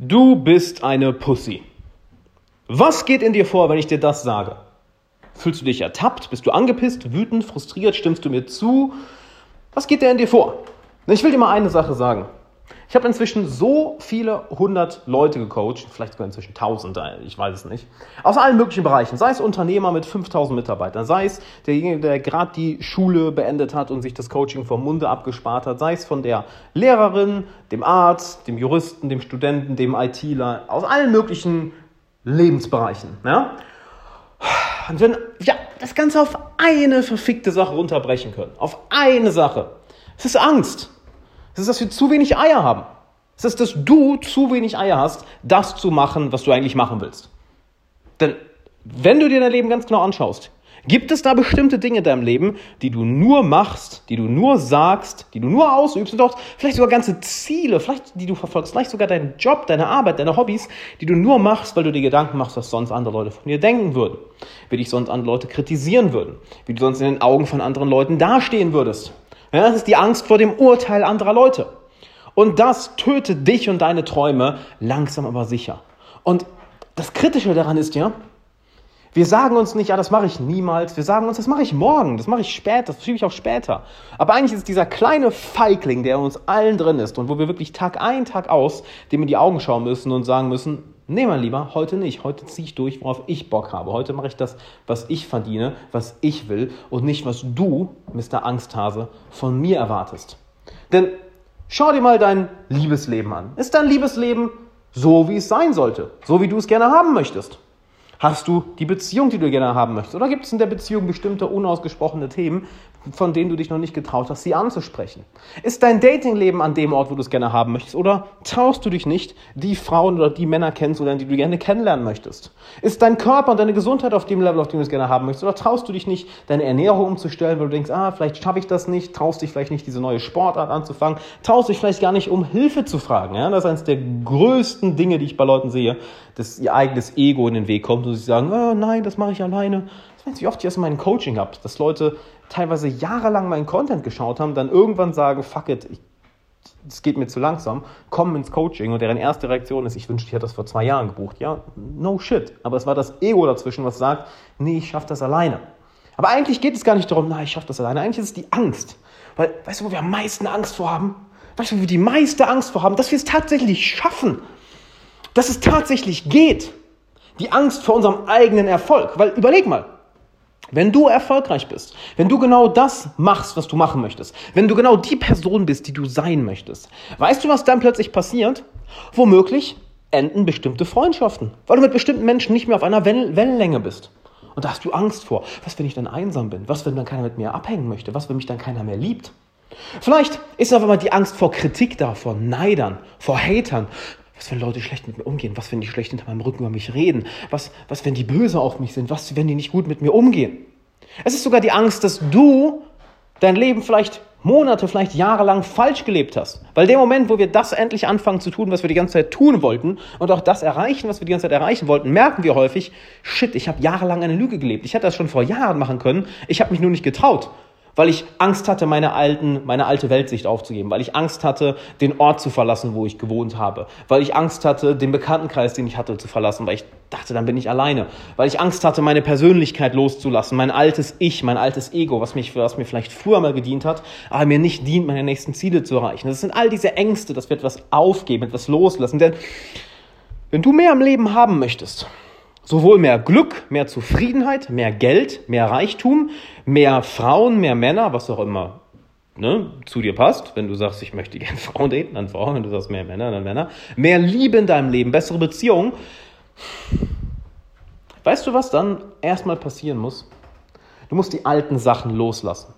Du bist eine Pussy. Was geht in dir vor, wenn ich dir das sage? Fühlst du dich ertappt? Bist du angepisst, wütend, frustriert? Stimmst du mir zu? Was geht dir in dir vor? Ich will dir mal eine Sache sagen. Ich habe inzwischen so viele hundert Leute gecoacht, vielleicht sogar inzwischen tausend, ich weiß es nicht, aus allen möglichen Bereichen. Sei es Unternehmer mit 5000 Mitarbeitern, sei es derjenige, der gerade die Schule beendet hat und sich das Coaching vom Munde abgespart hat, sei es von der Lehrerin, dem Arzt, dem Juristen, dem Studenten, dem ITler, aus allen möglichen Lebensbereichen. Ja? Und wenn wir das Ganze auf eine verfickte Sache runterbrechen können, auf eine Sache, es ist Angst. Es ist, dass wir zu wenig Eier haben. Es ist, dass du zu wenig Eier hast, das zu machen, was du eigentlich machen willst. Denn wenn du dir dein Leben ganz genau anschaust, gibt es da bestimmte Dinge in deinem Leben, die du nur machst, die du nur sagst, die du nur ausübst und auch vielleicht sogar ganze Ziele, vielleicht die du verfolgst, vielleicht sogar deinen Job, deine Arbeit, deine Hobbys, die du nur machst, weil du dir Gedanken machst, was sonst andere Leute von dir denken würden, wie dich sonst andere Leute kritisieren würden, wie du sonst in den Augen von anderen Leuten dastehen würdest. Ja, das ist die Angst vor dem Urteil anderer Leute. Und das tötet dich und deine Träume langsam aber sicher. Und das Kritische daran ist ja, wir sagen uns nicht, ja, das mache ich niemals. Wir sagen uns, das mache ich morgen, das mache ich später, das schiebe ich auch später. Aber eigentlich ist es dieser kleine Feigling, der in uns allen drin ist und wo wir wirklich Tag ein, Tag aus dem in die Augen schauen müssen und sagen müssen, Nee, mein Lieber, heute nicht. Heute ziehe ich durch, worauf ich Bock habe. Heute mache ich das, was ich verdiene, was ich will und nicht, was du, Mr. Angsthase, von mir erwartest. Denn schau dir mal dein Liebesleben an. Ist dein Liebesleben so, wie es sein sollte? So, wie du es gerne haben möchtest? Hast du die Beziehung, die du gerne haben möchtest? Oder gibt es in der Beziehung bestimmte unausgesprochene Themen, von denen du dich noch nicht getraut hast, sie anzusprechen? Ist dein Datingleben an dem Ort, wo du es gerne haben möchtest? Oder traust du dich nicht, die Frauen oder die Männer kennenzulernen, die du gerne kennenlernen möchtest? Ist dein Körper und deine Gesundheit auf dem Level, auf dem du es gerne haben möchtest? Oder traust du dich nicht, deine Ernährung umzustellen, weil du denkst, ah, vielleicht schaffe ich das nicht, traust dich vielleicht nicht, diese neue Sportart anzufangen, traust dich vielleicht gar nicht, um Hilfe zu fragen? Ja? Das ist eines der größten Dinge, die ich bei Leuten sehe, dass ihr eigenes Ego in den Weg kommt und sie sagen, oh, nein, das mache ich alleine. Weiß wie oft ich das in meinem Coaching habe, dass Leute teilweise jahrelang meinen Content geschaut haben, dann irgendwann sagen, fuck it, es geht mir zu langsam, kommen ins Coaching und deren erste Reaktion ist, ich wünschte, ich hätte das vor zwei Jahren gebucht. Ja, no shit. Aber es war das Ego dazwischen, was sagt, nee, ich schaffe das alleine. Aber eigentlich geht es gar nicht darum, nein, ich schaffe das alleine. Eigentlich ist es die Angst. Weil, weißt du, wo wir am meisten Angst vor haben? Weißt du, wo wir die meiste Angst vor haben? Dass wir es tatsächlich schaffen dass es tatsächlich geht. Die Angst vor unserem eigenen Erfolg. Weil überleg mal, wenn du erfolgreich bist, wenn du genau das machst, was du machen möchtest, wenn du genau die Person bist, die du sein möchtest, weißt du, was dann plötzlich passiert? Womöglich enden bestimmte Freundschaften, weil du mit bestimmten Menschen nicht mehr auf einer Wellenlänge bist. Und da hast du Angst vor. Was, wenn ich dann einsam bin? Was, wenn dann keiner mit mir abhängen möchte? Was, wenn mich dann keiner mehr liebt? Vielleicht ist auf einmal die Angst vor Kritik da, vor Neidern, vor Hatern, was, wenn Leute schlecht mit mir umgehen? Was, wenn die schlecht hinter meinem Rücken über mich reden? Was, was, wenn die böse auf mich sind? Was, wenn die nicht gut mit mir umgehen? Es ist sogar die Angst, dass du dein Leben vielleicht Monate, vielleicht jahrelang falsch gelebt hast. Weil der Moment, wo wir das endlich anfangen zu tun, was wir die ganze Zeit tun wollten und auch das erreichen, was wir die ganze Zeit erreichen wollten, merken wir häufig, shit, ich habe jahrelang eine Lüge gelebt. Ich hätte das schon vor Jahren machen können. Ich habe mich nur nicht getraut weil ich Angst hatte, meine, alten, meine alte Weltsicht aufzugeben, weil ich Angst hatte, den Ort zu verlassen, wo ich gewohnt habe, weil ich Angst hatte, den Bekanntenkreis, den ich hatte, zu verlassen, weil ich dachte, dann bin ich alleine, weil ich Angst hatte, meine Persönlichkeit loszulassen, mein altes Ich, mein altes Ego, was, mich, was mir vielleicht früher mal gedient hat, aber mir nicht dient, meine nächsten Ziele zu erreichen. Das sind all diese Ängste, dass wir etwas aufgeben, etwas loslassen, denn wenn du mehr im Leben haben möchtest, Sowohl mehr Glück, mehr Zufriedenheit, mehr Geld, mehr Reichtum, mehr Frauen, mehr Männer, was auch immer ne, zu dir passt. Wenn du sagst, ich möchte gerne Frauen daten, dann Frauen. Wenn du sagst, mehr Männer, dann Männer. Mehr Liebe in deinem Leben, bessere Beziehungen. Weißt du, was dann erstmal passieren muss? Du musst die alten Sachen loslassen.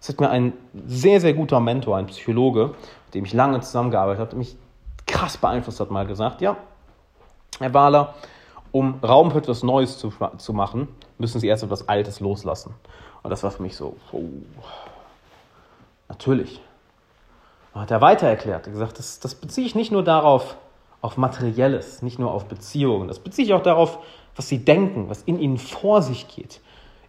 Das hat mir ein sehr, sehr guter Mentor, ein Psychologe, mit dem ich lange zusammengearbeitet habe, der mich krass beeinflusst hat, mal gesagt, ja, Herr Wahler, um Raum für etwas Neues zu, zu machen, müssen sie erst etwas Altes loslassen. Und das war für mich so, oh, natürlich. Und hat er weiter erklärt, er gesagt, das, das beziehe ich nicht nur darauf, auf Materielles, nicht nur auf Beziehungen, das beziehe ich auch darauf, was sie denken, was in ihnen vor sich geht,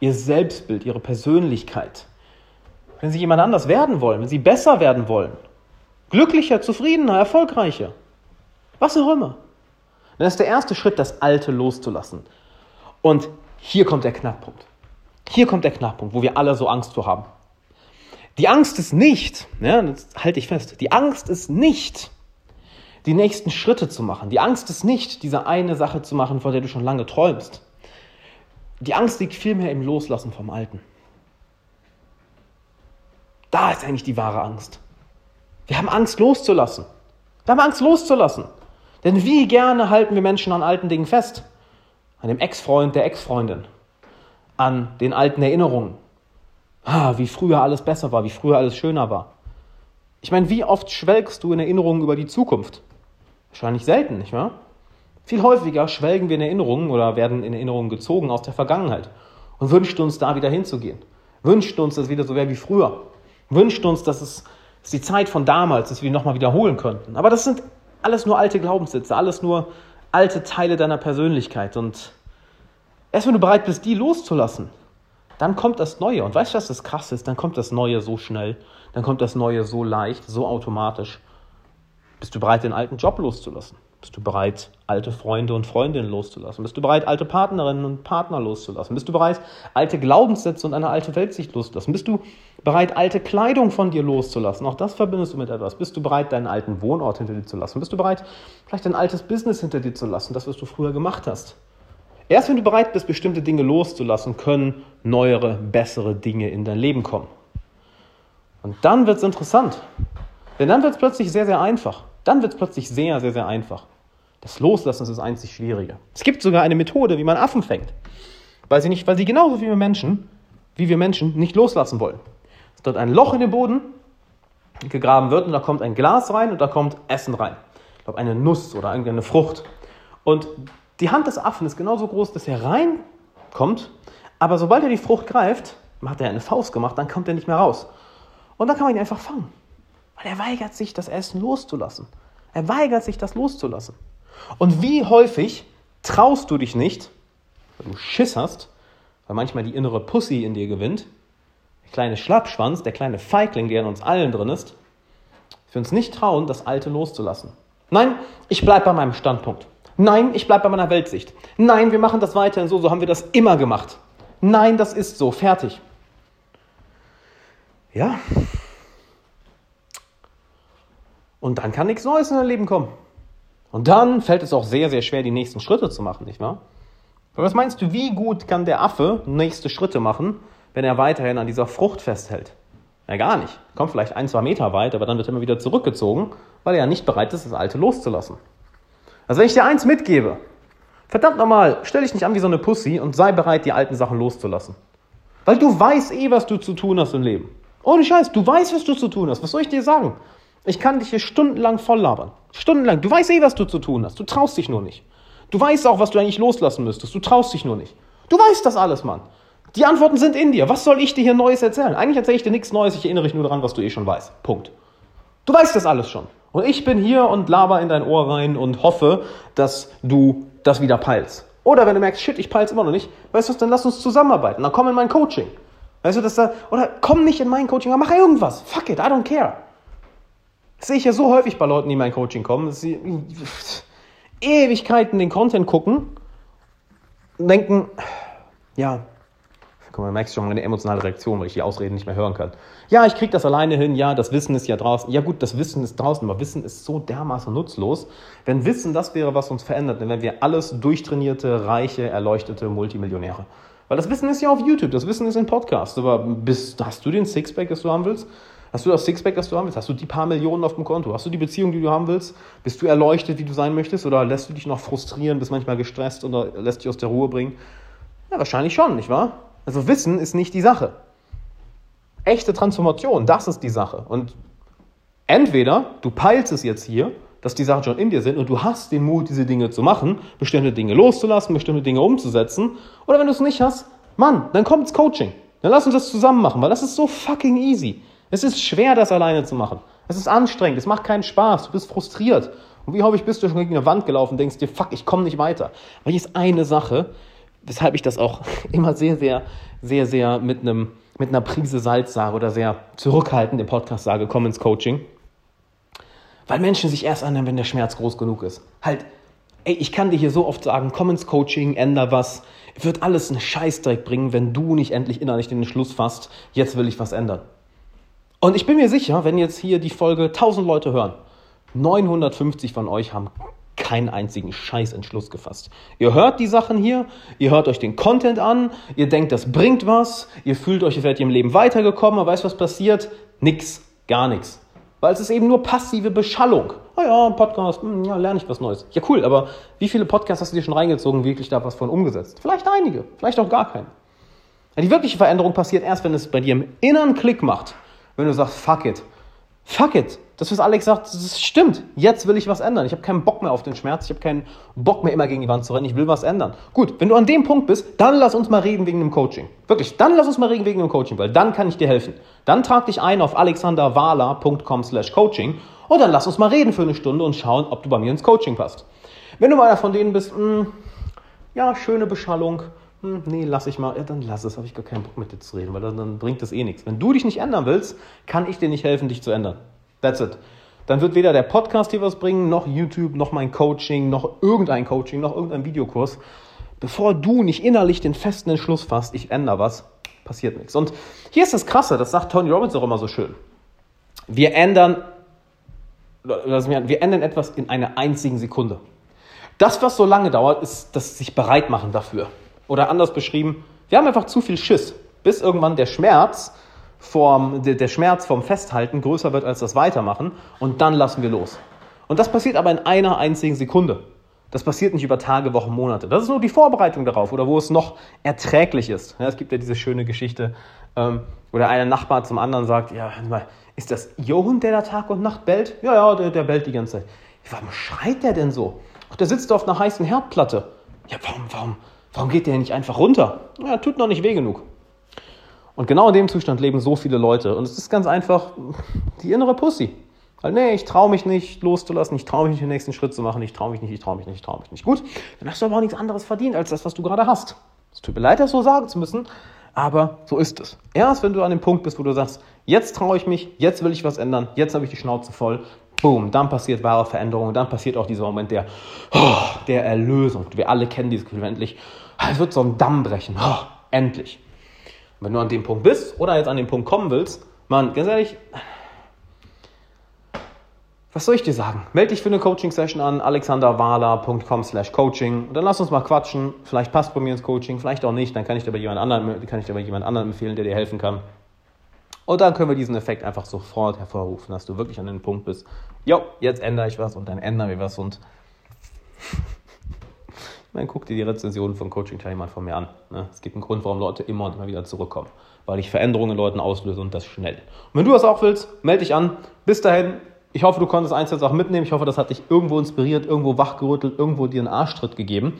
ihr Selbstbild, ihre Persönlichkeit. Wenn sie jemand anders werden wollen, wenn sie besser werden wollen, glücklicher, zufriedener, erfolgreicher, was auch immer, dann ist der erste Schritt, das Alte loszulassen. Und hier kommt der Knackpunkt. Hier kommt der Knackpunkt, wo wir alle so Angst vor haben. Die Angst ist nicht, ja, das halte ich fest, die Angst ist nicht, die nächsten Schritte zu machen. Die Angst ist nicht, diese eine Sache zu machen, von der du schon lange träumst. Die Angst liegt vielmehr im Loslassen vom Alten. Da ist eigentlich die wahre Angst. Wir haben Angst loszulassen. Wir haben Angst loszulassen. Denn wie gerne halten wir Menschen an alten Dingen fest? An dem Ex-Freund der Ex-Freundin, an den alten Erinnerungen. Ah, wie früher alles besser war, wie früher alles schöner war. Ich meine, wie oft schwelgst du in Erinnerungen über die Zukunft? Wahrscheinlich selten, nicht wahr? Viel häufiger schwelgen wir in Erinnerungen oder werden in Erinnerungen gezogen aus der Vergangenheit und wünschen uns da wieder hinzugehen. Wünschen uns, dass es wieder so wäre wie früher. Wünschen uns, dass es dass die Zeit von damals, dass wir nochmal wiederholen könnten. Aber das sind alles nur alte Glaubenssätze, alles nur alte Teile deiner Persönlichkeit. Und erst wenn du bereit bist, die loszulassen, dann kommt das Neue. Und weißt du, was das krass ist? Dann kommt das Neue so schnell, dann kommt das Neue so leicht, so automatisch. Bist du bereit, den alten Job loszulassen? Bist du bereit, alte Freunde und Freundinnen loszulassen? Bist du bereit, alte Partnerinnen und Partner loszulassen? Bist du bereit, alte Glaubenssätze und eine alte Weltsicht loszulassen? Bist du bereit, alte Kleidung von dir loszulassen? Auch das verbindest du mit etwas. Bist du bereit, deinen alten Wohnort hinter dir zu lassen? Bist du bereit, vielleicht dein altes Business hinter dir zu lassen, das, was du früher gemacht hast? Erst wenn du bereit bist, bestimmte Dinge loszulassen, können neuere, bessere Dinge in dein Leben kommen. Und dann wird es interessant. Denn dann wird es plötzlich sehr, sehr einfach. Dann wird es plötzlich sehr, sehr, sehr einfach. Das Loslassen ist das einzig Schwierige. Es gibt sogar eine Methode, wie man Affen fängt. Weil sie, nicht, weil sie genauso wie wir Menschen, wie wir Menschen nicht loslassen wollen. Es dort ein Loch in den Boden gegraben wird und da kommt ein Glas rein und da kommt Essen rein. Ich glaube, eine Nuss oder irgendeine Frucht. Und die Hand des Affen ist genauso groß, dass er reinkommt, aber sobald er die Frucht greift, macht er eine Faust gemacht, dann kommt er nicht mehr raus. Und dann kann man ihn einfach fangen. Weil er weigert sich, das Essen loszulassen. Er weigert sich, das loszulassen. Und wie häufig traust du dich nicht, weil du Schiss hast, weil manchmal die innere Pussy in dir gewinnt, der kleine Schlappschwanz, der kleine Feigling, der in uns allen drin ist, wir uns nicht trauen, das Alte loszulassen. Nein, ich bleibe bei meinem Standpunkt. Nein, ich bleibe bei meiner Weltsicht. Nein, wir machen das weiterhin so, so haben wir das immer gemacht. Nein, das ist so, fertig. Ja, und dann kann nichts Neues in dein Leben kommen. Und dann fällt es auch sehr, sehr schwer, die nächsten Schritte zu machen, nicht wahr? Aber was meinst du, wie gut kann der Affe nächste Schritte machen, wenn er weiterhin an dieser Frucht festhält? Ja, gar nicht. Kommt vielleicht ein, zwei Meter weit, aber dann wird er immer wieder zurückgezogen, weil er ja nicht bereit ist, das Alte loszulassen. Also wenn ich dir eins mitgebe, verdammt nochmal, stell dich nicht an wie so eine Pussy und sei bereit, die alten Sachen loszulassen. Weil du weißt eh, was du zu tun hast im Leben. Ohne Scheiß, du weißt, was du zu tun hast. Was soll ich dir sagen? Ich kann dich hier stundenlang voll labern. Stundenlang. Du weißt eh, was du zu tun hast. Du traust dich nur nicht. Du weißt auch, was du eigentlich loslassen müsstest. Du traust dich nur nicht. Du weißt das alles, Mann. Die Antworten sind in dir. Was soll ich dir hier Neues erzählen? Eigentlich erzähle ich dir nichts Neues. Ich erinnere dich nur daran, was du eh schon weißt. Punkt. Du weißt das alles schon. Und ich bin hier und laber in dein Ohr rein und hoffe, dass du das wieder peilst. Oder wenn du merkst, shit, ich peil's immer noch nicht, weißt du was, dann lass uns zusammenarbeiten. Dann komm in mein Coaching. Weißt du, dass da, oder komm nicht in mein Coaching, aber mach irgendwas. Fuck it, I don't care. Das sehe ich ja so häufig bei Leuten, die in mein Coaching kommen, dass sie Ewigkeiten den Content gucken und denken, ja, guck mal, merkst schon meine emotionale Reaktion, weil ich die Ausreden nicht mehr hören kann. Ja, ich kriege das alleine hin, ja, das Wissen ist ja draußen. Ja gut, das Wissen ist draußen, aber Wissen ist so dermaßen nutzlos. Wenn Wissen das wäre, was uns verändert, dann wären wir alles durchtrainierte, reiche, erleuchtete Multimillionäre. Weil das Wissen ist ja auf YouTube, das Wissen ist in Podcasts. Aber bist, hast du den Sixpack, das du haben willst? Hast du das Sixpack, das du haben willst? Hast du die paar Millionen auf dem Konto? Hast du die Beziehung, die du haben willst? Bist du erleuchtet, wie du sein möchtest? Oder lässt du dich noch frustrieren, bist manchmal gestresst oder lässt dich aus der Ruhe bringen? Ja, wahrscheinlich schon, nicht wahr? Also Wissen ist nicht die Sache. Echte Transformation, das ist die Sache. Und entweder du peilst es jetzt hier, dass die Sachen schon in dir sind und du hast den Mut, diese Dinge zu machen, bestimmte Dinge loszulassen, bestimmte Dinge umzusetzen. Oder wenn du es nicht hast, Mann, dann kommt ins Coaching. Dann lass uns das zusammen machen, weil das ist so fucking easy. Es ist schwer, das alleine zu machen. Es ist anstrengend, es macht keinen Spaß, du bist frustriert. Und wie häufig bist du schon gegen eine Wand gelaufen und denkst dir, fuck, ich komme nicht weiter. Aber hier ist eine Sache, weshalb ich das auch immer sehr, sehr, sehr, sehr mit, einem, mit einer Prise Salz sage oder sehr zurückhaltend im Podcast sage, komm ins Coaching. Weil Menschen sich erst annehmen, wenn der Schmerz groß genug ist. Halt, ey, ich kann dir hier so oft sagen, komm ins Coaching, änder was. Wird alles einen Scheißdreck bringen, wenn du nicht endlich innerlich den Entschluss fasst, jetzt will ich was ändern. Und ich bin mir sicher, wenn jetzt hier die Folge 1000 Leute hören, 950 von euch haben keinen einzigen Scheißentschluss gefasst. Ihr hört die Sachen hier, ihr hört euch den Content an, ihr denkt, das bringt was, ihr fühlt euch, ihr werdet im Leben weitergekommen, aber weißt was passiert? Nix, gar nichts. Weil es ist eben nur passive Beschallung. Oh ja, Podcast, hm, ja, lerne ich was Neues. Ja, cool, aber wie viele Podcasts hast du dir schon reingezogen, wirklich da was von umgesetzt? Vielleicht einige, vielleicht auch gar keinen. Die wirkliche Veränderung passiert erst, wenn es bei dir im Inneren Klick macht. Wenn du sagst, fuck it. Fuck it. Das, was Alex sagt, das stimmt. Jetzt will ich was ändern. Ich habe keinen Bock mehr auf den Schmerz. Ich habe keinen Bock mehr immer gegen die Wand zu rennen. Ich will was ändern. Gut, wenn du an dem Punkt bist, dann lass uns mal reden wegen dem Coaching. Wirklich, dann lass uns mal reden wegen dem Coaching, weil dann kann ich dir helfen. Dann trag dich ein auf alexanderwala.com slash coaching und dann lass uns mal reden für eine Stunde und schauen, ob du bei mir ins Coaching passt. Wenn du einer von denen bist, mh, hm, ja, schöne Beschallung, hm, nee, lass ich mal, ja, dann lass es, habe ich gar keinen Bock mit dir zu reden, weil dann, dann bringt das eh nichts. Wenn du dich nicht ändern willst, kann ich dir nicht helfen, dich zu ändern. That's it. Dann wird weder der Podcast hier was bringen, noch YouTube, noch mein Coaching, noch irgendein Coaching, noch irgendein Videokurs. Bevor du nicht innerlich den festen Entschluss fasst, ich ändere was, passiert nichts. Und hier ist das Krasse, das sagt Tony Robbins auch immer so schön. Wir ändern, wir ändern etwas in einer einzigen Sekunde. Das, was so lange dauert, ist das sich bereit machen dafür. Oder anders beschrieben, wir haben einfach zu viel Schiss, bis irgendwann der Schmerz vom, der, Schmerz vom Festhalten größer wird als das Weitermachen und dann lassen wir los. Und das passiert aber in einer einzigen Sekunde. Das passiert nicht über Tage, Wochen, Monate. Das ist nur die Vorbereitung darauf oder wo es noch erträglich ist. Ja, es gibt ja diese schöne Geschichte, ähm, wo der eine Nachbar zum anderen sagt, ja, ist das Ihr der da Tag und Nacht bellt? Ja, ja, der, der bellt die ganze Zeit. Warum schreit der denn so? Ach, der sitzt auf einer heißen Herdplatte. Ja, warum, warum, warum geht der nicht einfach runter? Ja, tut noch nicht weh genug. Und genau in dem Zustand leben so viele Leute. Und es ist ganz einfach die innere Pussy. Weil, nee, ich traue mich nicht loszulassen, ich traue mich nicht den nächsten Schritt zu machen, ich traue mich nicht, ich traue mich nicht, ich traue mich nicht. Gut, dann hast du aber auch nichts anderes verdient als das, was du gerade hast. Es tut mir leid, das so sagen zu müssen, aber so ist es. Erst wenn du an dem Punkt bist, wo du sagst, jetzt traue ich mich, jetzt will ich was ändern, jetzt habe ich die Schnauze voll, boom, dann passiert wahre Veränderung, dann passiert auch dieser Moment der, oh, der Erlösung. Wir alle kennen dieses Gefühl, endlich, es wird so ein Damm brechen, oh, endlich. Wenn du an dem Punkt bist oder jetzt an den Punkt kommen willst, Mann, ganz ehrlich, was soll ich dir sagen? Melde dich für eine Coaching-Session an, alexanderwala.com slash coaching und dann lass uns mal quatschen. Vielleicht passt bei mir ins Coaching, vielleicht auch nicht. Dann kann ich dir bei jemand anderen, kann ich dir bei jemand anderen empfehlen, der dir helfen kann. Und dann können wir diesen Effekt einfach sofort hervorrufen, dass du wirklich an den Punkt bist, jo, jetzt ändere ich was und dann ändern wir was und dann guck dir die Rezensionen von Coaching-Teilnehmern von mir an. Ne? Es gibt einen Grund, warum Leute immer und immer wieder zurückkommen. Weil ich Veränderungen in Leuten auslöse und das schnell. Und wenn du das auch willst, melde dich an. Bis dahin, ich hoffe, du konntest eins jetzt auch mitnehmen. Ich hoffe, das hat dich irgendwo inspiriert, irgendwo wachgerüttelt, irgendwo dir einen Arschtritt gegeben.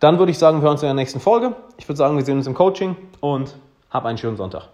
Dann würde ich sagen, wir hören uns in der nächsten Folge. Ich würde sagen, wir sehen uns im Coaching und hab einen schönen Sonntag.